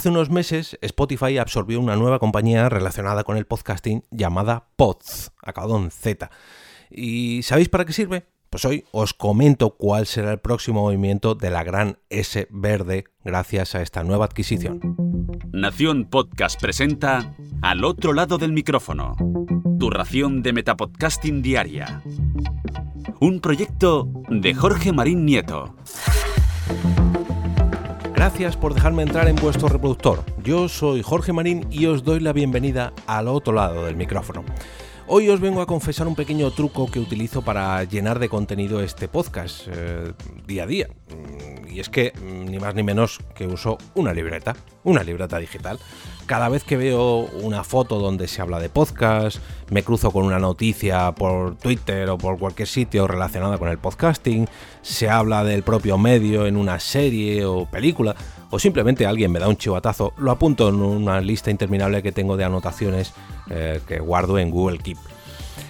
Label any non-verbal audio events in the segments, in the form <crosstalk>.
Hace unos meses Spotify absorbió una nueva compañía relacionada con el podcasting llamada Pods, acabado en Z. ¿Y sabéis para qué sirve? Pues hoy os comento cuál será el próximo movimiento de la gran S verde gracias a esta nueva adquisición. Nación Podcast presenta Al otro lado del micrófono, tu ración de Metapodcasting Diaria. Un proyecto de Jorge Marín Nieto. Gracias por dejarme entrar en vuestro reproductor. Yo soy Jorge Marín y os doy la bienvenida al otro lado del micrófono. Hoy os vengo a confesar un pequeño truco que utilizo para llenar de contenido este podcast eh, día a día. Mm, y es que mm, ni más ni menos que uso una libreta, una libreta digital. Cada vez que veo una foto donde se habla de podcast, me cruzo con una noticia por Twitter o por cualquier sitio relacionada con el podcasting, se habla del propio medio en una serie o película, o simplemente alguien me da un chivatazo, lo apunto en una lista interminable que tengo de anotaciones eh, que guardo en Google Keep.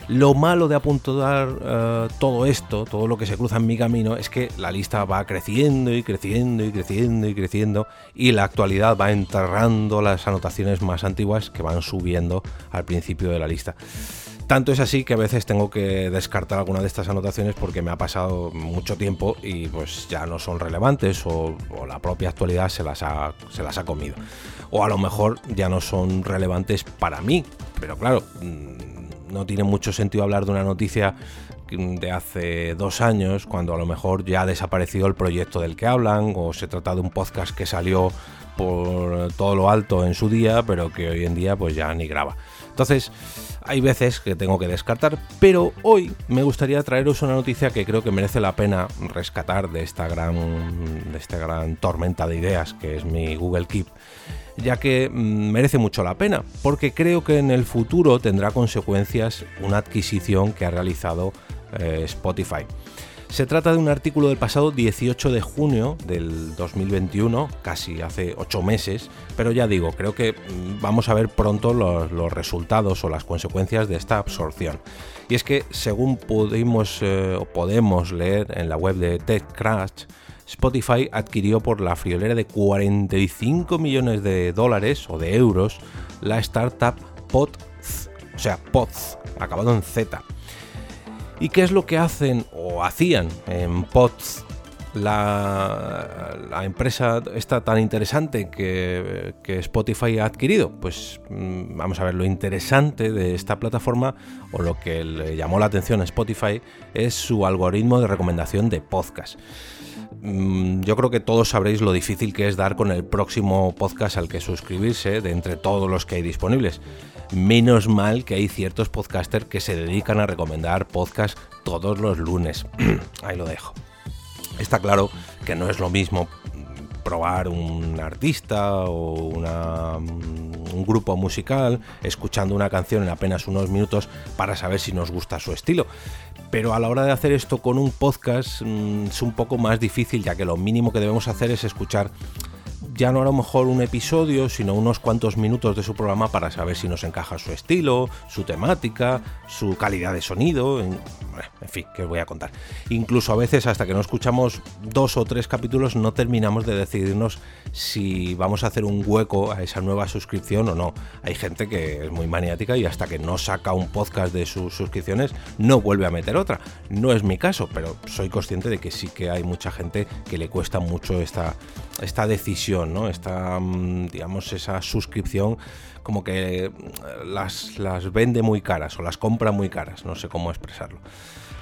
Lo malo de apuntar eh, todo esto, todo lo que se cruza en mi camino, es que la lista va creciendo y creciendo y creciendo y creciendo y la actualidad va enterrando las anotaciones más antiguas que van subiendo al principio de la lista. Tanto es así que a veces tengo que descartar alguna de estas anotaciones porque me ha pasado mucho tiempo y pues ya no son relevantes o, la propia actualidad se las, ha, se las ha comido. O a lo mejor ya no son relevantes para mí. Pero claro, mm, no tiene mucho sentido hablar de una noticia de hace dos años, cuando a lo mejor ya ha desaparecido el proyecto del que hablan, o se trata de un podcast que salió por todo lo alto en su día, pero que hoy en día pues ya ni graba. Entonces, hay veces que tengo que descartar, pero hoy me gustaría traeros una noticia que creo que merece la pena rescatar de esta gran, de esta gran tormenta de ideas que es mi Google Keep, ya que mm, merece mucho la pena, porque creo que en el futuro tendrá consecuencias una adquisición que ha realizado eh, Spotify. Se trata de un artículo del pasado 18 de junio del 2021, casi hace 8 meses, pero ya digo, creo que mm, vamos a ver pronto los, resultados o las consecuencias de esta absorción. Y es que, según pudimos eh, o podemos leer en la web de TechCrunch, Spotify adquirió por la friolera de 45 millones de dólares o de euros la startup Pods, o sea, Pods, acabado en Z ¿Y qué es lo que hacen o hacían en POTS? La, empresa está tan interesante que, Spotify ha adquirido? Pues mm, vamos a ver, lo interesante de esta plataforma o lo que le llamó la atención a Spotify es su algoritmo de recomendación de podcast. Mm, yo creo que todos sabréis lo difícil que es dar con el próximo podcast al que suscribirse de entre todos los que hay disponibles. Menos mal que hay ciertos podcasters que se dedican a recomendar podcasts todos los lunes. <clears throat> Ahí lo dejo. Está claro que no es lo mismo probar un artista o un grupo musical escuchando una canción en apenas unos minutos para saber si nos gusta su estilo. Pero a la hora de hacer esto con un podcast mm, es un poco más difícil ya que lo mínimo que debemos hacer es escuchar ya no a lo mejor un episodio, sino unos cuantos minutos de su programa para saber si nos encaja su estilo, su temática, su calidad de sonido, en, fin, que os voy a contar. Incluso a veces hasta que no escuchamos dos o tres capítulos no terminamos de decidirnos si vamos a hacer un hueco a esa nueva suscripción o no. Hay gente que es muy maniática y hasta que no saca un podcast de sus suscripciones no vuelve a meter otra. No es mi caso, pero soy consciente de que sí que hay mucha gente que le cuesta mucho esta, esta decisión mm, digamos, esa suscripción como que las, las vende muy caras o las compra muy caras, no sé cómo expresarlo.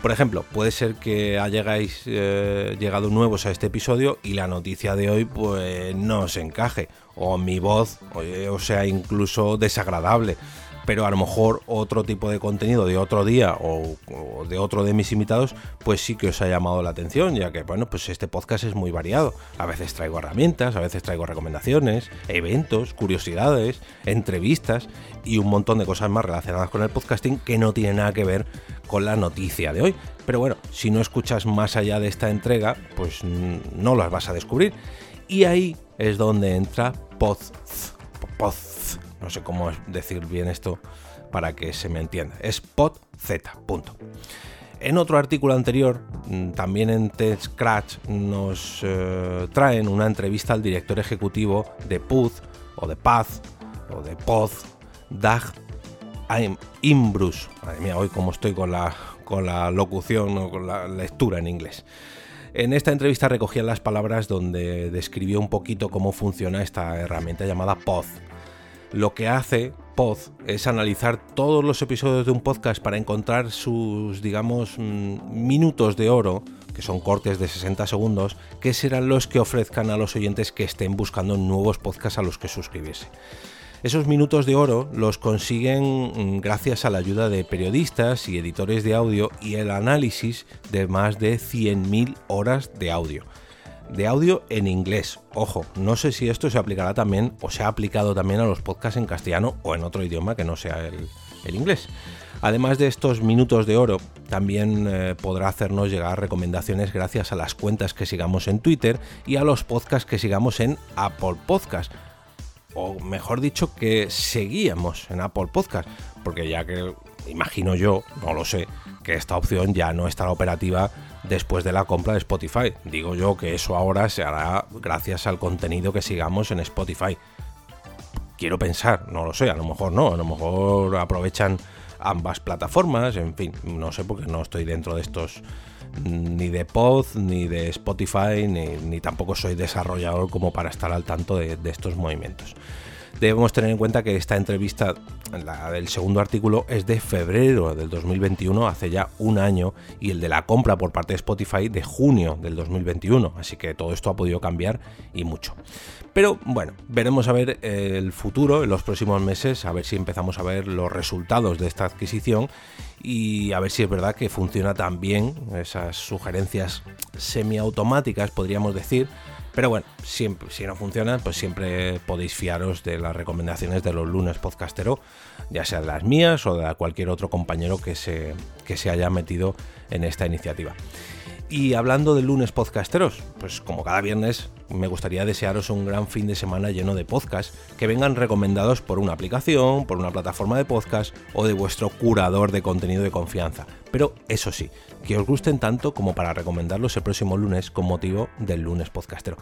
Por ejemplo, puede ser que hayáis eh, llegado nuevos a este episodio y la noticia de hoy pues no os encaje, o mi voz, o sea, incluso desagradable pero a lo mejor otro tipo de contenido de otro día o, de otro de mis invitados, pues sí que os ha llamado la atención, ya que, bueno, pues este podcast es muy variado. A veces traigo herramientas, a veces traigo recomendaciones, eventos, curiosidades, entrevistas y un montón de cosas más relacionadas con el podcasting que no tienen nada que ver con la noticia de hoy. Pero bueno, si no escuchas más allá de esta entrega, pues no las vas a descubrir. Y ahí es donde entra. Pods no sé cómo decir bien esto para que se me entienda. Es podz. Punto. En otro artículo anterior, mm, también en TechCrunch, nos eh, traen una entrevista al director ejecutivo de Puz, o de paz, o de poz, dag, imbrus. Madre mía, hoy como estoy con la, con la locución o con la lectura en inglés. En esta entrevista recogía las palabras donde describió un poquito cómo funciona esta herramienta llamada Poz. Lo que hace Poz es analizar todos los episodios de un podcast para encontrar sus, digamos, mm, minutos de oro, que son cortes de 60 segundos, que serán los que ofrezcan a los oyentes que estén buscando nuevos podcasts a los que suscribirse. Esos minutos de oro los consiguen mm, gracias a la ayuda de periodistas y editores de audio y el análisis de más de 100.000 horas de audio. De audio en inglés. Ojo, no sé si esto se aplicará también o se ha aplicado también a los podcasts en castellano o en otro idioma que no sea el, inglés. Además de estos minutos de oro, también eh, podrá hacernos llegar recomendaciones gracias a las cuentas que sigamos en Twitter y a los podcasts que sigamos en Apple Podcasts o mejor dicho, que seguíamos en Apple Podcast, porque ya que imagino yo, no lo sé, que esta opción ya no estará operativa después de la compra de Spotify. Digo yo que eso ahora se hará gracias al contenido que sigamos en Spotify. Quiero pensar, no lo sé, a lo mejor no, a lo mejor aprovechan ambas plataformas, en fin, no sé porque no estoy dentro de estos ni de Pod, ni de Spotify, ni, tampoco soy desarrollador como para estar al tanto de, estos movimientos. Debemos tener en cuenta que esta entrevista, la del segundo artículo, es de febrero del 2021, hace ya un año, y el de la compra por parte de Spotify de junio del 2021, así que todo esto ha podido cambiar y mucho. Pero bueno, veremos a ver el futuro en los próximos meses, a ver si empezamos a ver los resultados de esta adquisición y a ver si es verdad que funciona tan bien esas sugerencias semiautomáticas, podríamos decir. Pero bueno, si no funcionan, pues siempre podéis fiaros de las recomendaciones de los lunes podcastero, ya sea de las mías o de cualquier otro compañero que se, que se haya metido en esta iniciativa. Y hablando de lunes podcasteros, pues como cada viernes me gustaría desearos un gran fin de semana lleno de podcasts que vengan recomendados por una aplicación, por una plataforma de podcast o de vuestro curador de contenido de confianza. Pero eso sí, que os gusten tanto como para recomendarlos el próximo lunes con motivo del lunes podcastero.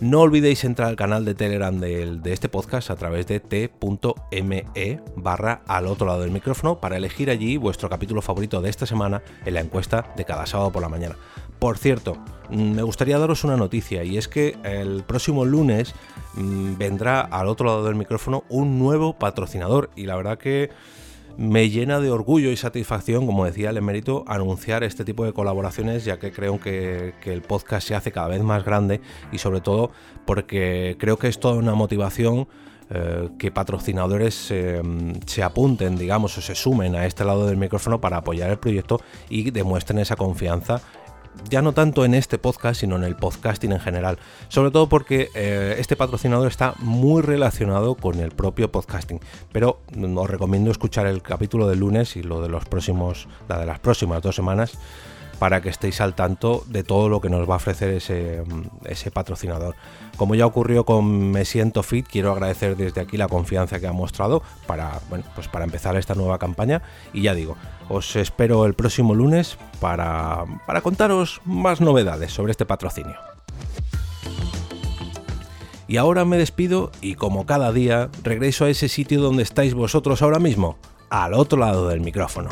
No olvidéis entrar al canal de Telegram de, este podcast a través de t.me barra al otro lado del micrófono para elegir allí vuestro capítulo favorito de esta semana en la encuesta de cada sábado por la mañana. Por cierto, me gustaría daros una noticia y es que el próximo lunes mm, vendrá al otro lado del micrófono un nuevo patrocinador y la verdad que me llena de orgullo y satisfacción, como decía el emérito, anunciar este tipo de colaboraciones, ya que creo que, el podcast se hace cada vez más grande y sobre todo porque creo que es toda una motivación eh, que patrocinadores eh, se apunten, digamos, o se sumen a este lado del micrófono para apoyar el proyecto y demuestren esa confianza ya no tanto en este podcast, sino en el podcasting en general. Sobre todo porque eh, este patrocinador está muy relacionado con el propio podcasting. Pero os recomiendo escuchar el capítulo del lunes y lo de los próximos, la de las próximas dos semanas para que estéis al tanto de todo lo que nos va a ofrecer ese, patrocinador. Como ya ocurrió con Me Siento Fit, quiero agradecer desde aquí la confianza que ha mostrado para, bueno, pues para empezar esta nueva campaña. Y ya digo, os espero el próximo lunes para contaros más novedades sobre este patrocinio. Y ahora me despido y como cada día regreso a ese sitio donde estáis vosotros ahora mismo, al otro lado del micrófono.